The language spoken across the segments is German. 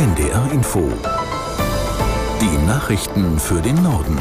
NDR Info. Die Nachrichten für den Norden.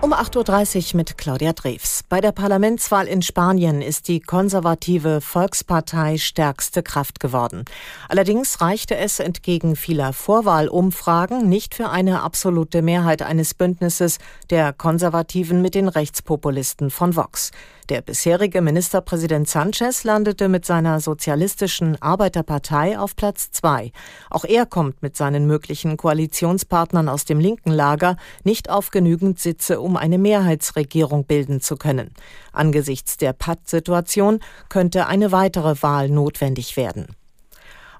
Um 8.30 Uhr mit Claudia Drews. Bei der Parlamentswahl in Spanien ist die konservative Volkspartei stärkste Kraft geworden. Allerdings reichte es entgegen vieler Vorwahlumfragen nicht für eine absolute Mehrheit eines Bündnisses der Konservativen mit den Rechtspopulisten von Vox. Der bisherige Ministerpräsident Sanchez landete mit seiner sozialistischen Arbeiterpartei auf Platz zwei. Auch er kommt mit seinen möglichen Koalitionspartnern aus dem linken Lager nicht auf genügend Sitze, um eine Mehrheitsregierung bilden zu können. Angesichts der Patt-Situation könnte eine weitere Wahl notwendig werden.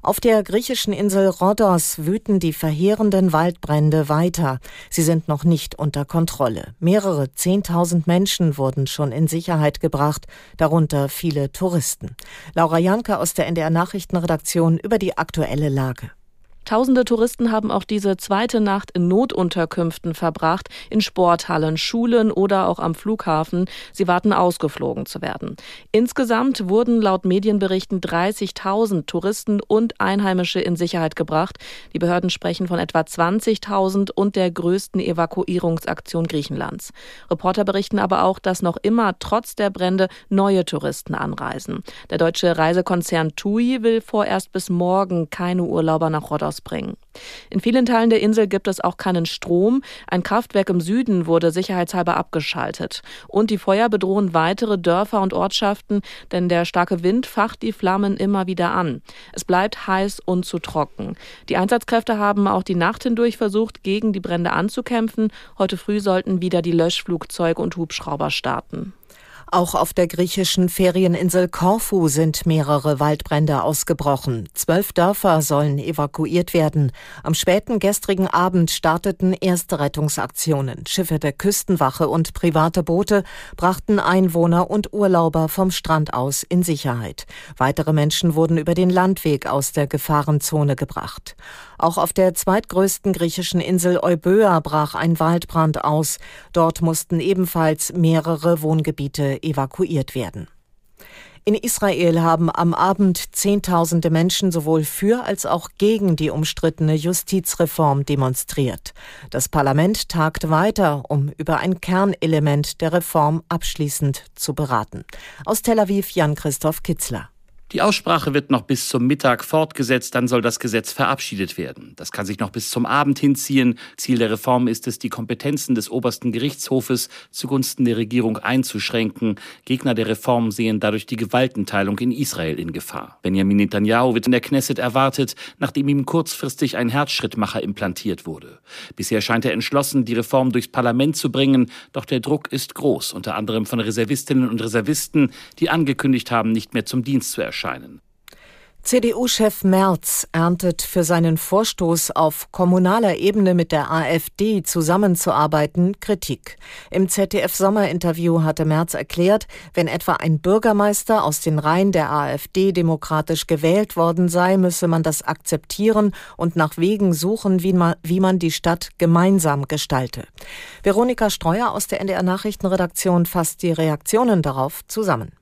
Auf der griechischen Insel Rhodos wüten die verheerenden Waldbrände weiter. Sie sind noch nicht unter Kontrolle. Mehrere Zehntausend Menschen wurden schon in Sicherheit gebracht, darunter viele Touristen. Laura Janke aus der NDR Nachrichtenredaktion über die aktuelle Lage. Tausende Touristen haben auch diese zweite Nacht in Notunterkünften verbracht, in Sporthallen, Schulen oder auch am Flughafen. Sie warten ausgeflogen zu werden. Insgesamt wurden laut Medienberichten 30.000 Touristen und Einheimische in Sicherheit gebracht. Die Behörden sprechen von etwa 20.000 und der größten Evakuierungsaktion Griechenlands. Reporter berichten aber auch, dass noch immer trotz der Brände neue Touristen anreisen. Der deutsche Reisekonzern TUI will vorerst bis morgen keine Urlauber nach Rhodos rausbringen. In vielen Teilen der Insel gibt es auch keinen Strom. Ein Kraftwerk im Süden wurde sicherheitshalber abgeschaltet. Und die Feuer bedrohen weitere Dörfer und Ortschaften, denn der starke Wind facht die Flammen immer wieder an. Es bleibt heiß und zu trocken. Die Einsatzkräfte haben auch die Nacht hindurch versucht, gegen die Brände anzukämpfen. Heute früh sollten wieder die Löschflugzeuge und Hubschrauber starten. Auch auf der griechischen Ferieninsel Korfu sind mehrere Waldbrände ausgebrochen. Zwölf Dörfer sollen evakuiert werden. Am späten gestrigen Abend starteten erste Rettungsaktionen. Schiffe der Küstenwache und private Boote brachten Einwohner und Urlauber vom Strand aus in Sicherheit. Weitere Menschen wurden über den Landweg aus der Gefahrenzone gebracht. Auch auf der zweitgrößten griechischen Insel Euböa brach ein Waldbrand aus. Dort mussten ebenfalls mehrere Wohngebiete evakuiert werden. In Israel haben am Abend Zehntausende Menschen sowohl für als auch gegen die umstrittene Justizreform demonstriert. Das Parlament tagt weiter, um über ein Kernelement der Reform abschließend zu beraten. Aus Tel Aviv Jan-Christoph Kitzler. Die Aussprache wird noch bis zum Mittag fortgesetzt, dann soll das Gesetz verabschiedet werden. Das kann sich noch bis zum Abend hinziehen. Ziel der Reform ist es, die Kompetenzen des obersten Gerichtshofes zugunsten der Regierung einzuschränken. Gegner der Reform sehen dadurch die Gewaltenteilung in Israel in Gefahr. Benjamin Netanyahu wird in der Knesset erwartet, nachdem ihm kurzfristig ein Herzschrittmacher implantiert wurde. Bisher scheint er entschlossen, die Reform durchs Parlament zu bringen, doch der Druck ist groß, unter anderem von Reservistinnen und Reservisten, die angekündigt haben, nicht mehr zum Dienst zu erscheinen erscheinen. CDU-Chef Merz erntet für seinen Vorstoß auf kommunaler Ebene mit der AfD zusammenzuarbeiten Kritik. Im ZDF-Sommerinterview hatte Merz erklärt, wenn etwa ein Bürgermeister aus den Reihen der AfD demokratisch gewählt worden sei, müsse man das akzeptieren und nach Wegen suchen, wie man, wie man die Stadt gemeinsam gestalte. Veronika Streuer aus der NDR Nachrichtenredaktion fasst die Reaktionen darauf zusammen.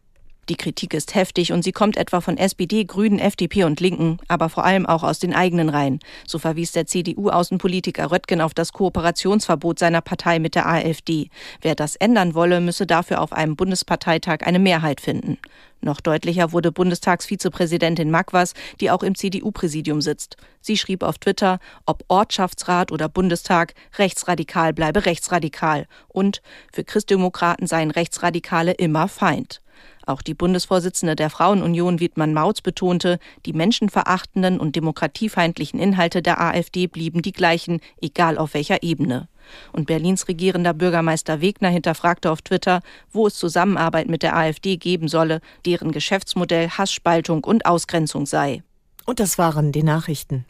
Die Kritik ist heftig und sie kommt etwa von SPD, Grünen, FDP und Linken, aber vor allem auch aus den eigenen Reihen. So verwies der CDU-Außenpolitiker Röttgen auf das Kooperationsverbot seiner Partei mit der AfD. Wer das ändern wolle, müsse dafür auf einem Bundesparteitag eine Mehrheit finden. Noch deutlicher wurde Bundestagsvizepräsidentin Magwas, die auch im CDU-Präsidium sitzt. Sie schrieb auf Twitter, ob Ortschaftsrat oder Bundestag, rechtsradikal bleibe rechtsradikal. Und für Christdemokraten seien Rechtsradikale immer Feind. Auch die Bundesvorsitzende der Frauenunion Wiedmann Mautz betonte, die menschenverachtenden und demokratiefeindlichen Inhalte der AfD blieben die gleichen, egal auf welcher Ebene. Und Berlins regierender Bürgermeister Wegner hinterfragte auf Twitter, wo es Zusammenarbeit mit der AfD geben solle, deren Geschäftsmodell Hassspaltung und Ausgrenzung sei. Und das waren die Nachrichten.